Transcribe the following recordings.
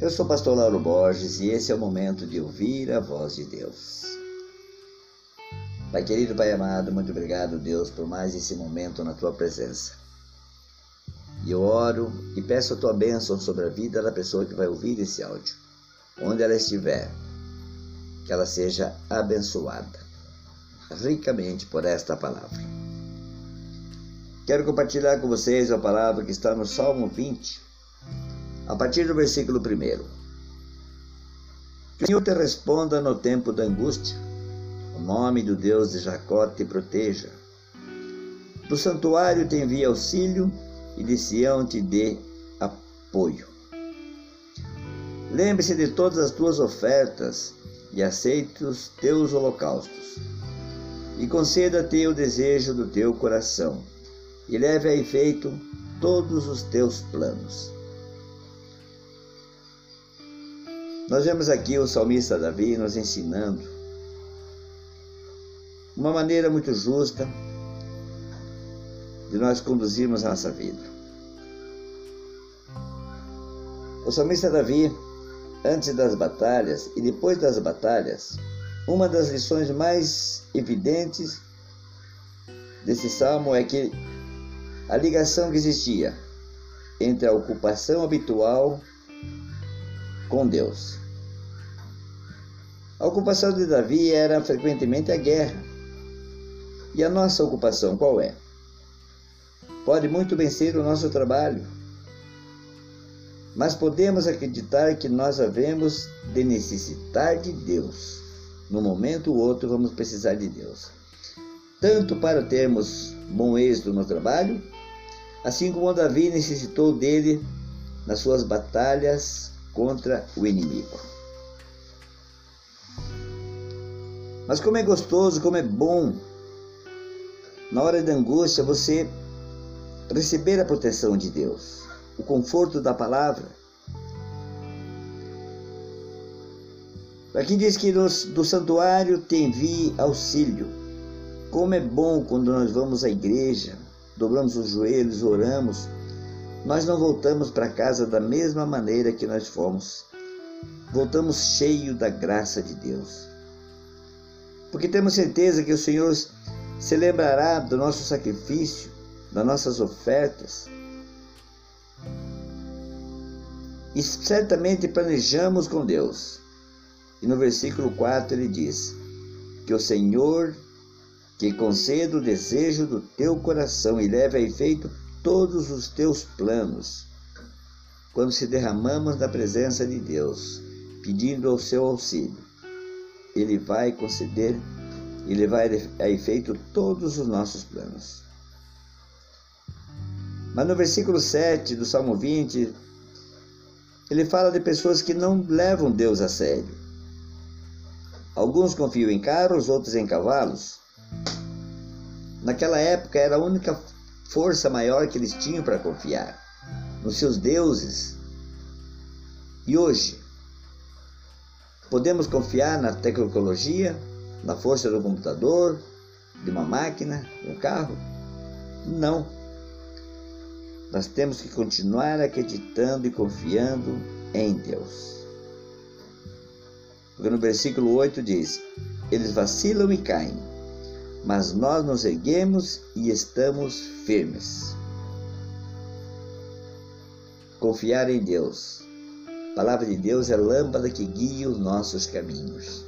Eu sou o pastor Lauro Borges e esse é o momento de ouvir a voz de Deus. Pai querido, Pai amado, muito obrigado, Deus, por mais esse momento na tua presença. E eu oro e peço a tua bênção sobre a vida da pessoa que vai ouvir esse áudio, onde ela estiver, que ela seja abençoada ricamente por esta palavra. Quero compartilhar com vocês a palavra que está no Salmo 20, a partir do versículo 1. Que o Senhor te responda no tempo da angústia, o nome do Deus de Jacó te proteja. Do santuário te envie auxílio e de Sião te dê apoio. Lembre-se de todas as tuas ofertas e aceite os teus holocaustos. E conceda-te o desejo do teu coração, e leve a efeito todos os teus planos. Nós vemos aqui o salmista Davi nos ensinando uma maneira muito justa de nós conduzirmos a nossa vida. O salmista Davi, antes das batalhas e depois das batalhas, uma das lições mais evidentes desse salmo é que a ligação que existia entre a ocupação habitual com Deus. A ocupação de Davi era frequentemente a guerra. E a nossa ocupação qual é? Pode muito bem ser o nosso trabalho, mas podemos acreditar que nós havemos de necessitar de Deus. No momento ou outro vamos precisar de Deus. Tanto para termos bom êxito no trabalho, assim como Davi necessitou dele nas suas batalhas contra o inimigo. Mas como é gostoso, como é bom, na hora da angústia, você receber a proteção de Deus, o conforto da palavra. Aqui diz que nos, do santuário te envie auxílio. Como é bom quando nós vamos à igreja, dobramos os joelhos, oramos, nós não voltamos para casa da mesma maneira que nós fomos. Voltamos cheio da graça de Deus. Porque temos certeza que o Senhor se lembrará do nosso sacrifício, das nossas ofertas. E certamente planejamos com Deus. E no versículo 4 ele diz: Que o Senhor que conceda o desejo do teu coração e leve a efeito todos os teus planos. Quando se derramamos na presença de Deus, pedindo ao seu auxílio, Ele vai conceder e levar a efeito todos os nossos planos. Mas no versículo 7 do Salmo 20, ele fala de pessoas que não levam Deus a sério. Alguns confiam em carros, outros em cavalos. Naquela época era a única força maior que eles tinham para confiar nos seus deuses. E hoje, podemos confiar na tecnologia, na força do computador, de uma máquina, de um carro? Não. Nós temos que continuar acreditando e confiando em Deus. Porque no versículo 8 diz: Eles vacilam e caem, mas nós nos erguemos e estamos firmes. Confiar em Deus. A palavra de Deus é lâmpada que guia os nossos caminhos.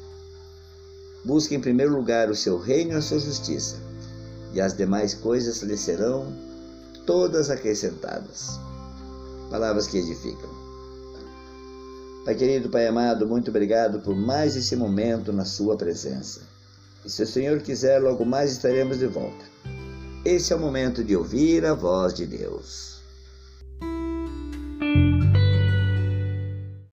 Busque em primeiro lugar o seu reino e a sua justiça, e as demais coisas lhe serão todas acrescentadas. Palavras que edificam. Pai querido, Pai amado, muito obrigado por mais esse momento na Sua presença. E se o Senhor quiser, logo mais estaremos de volta. Esse é o momento de ouvir a voz de Deus.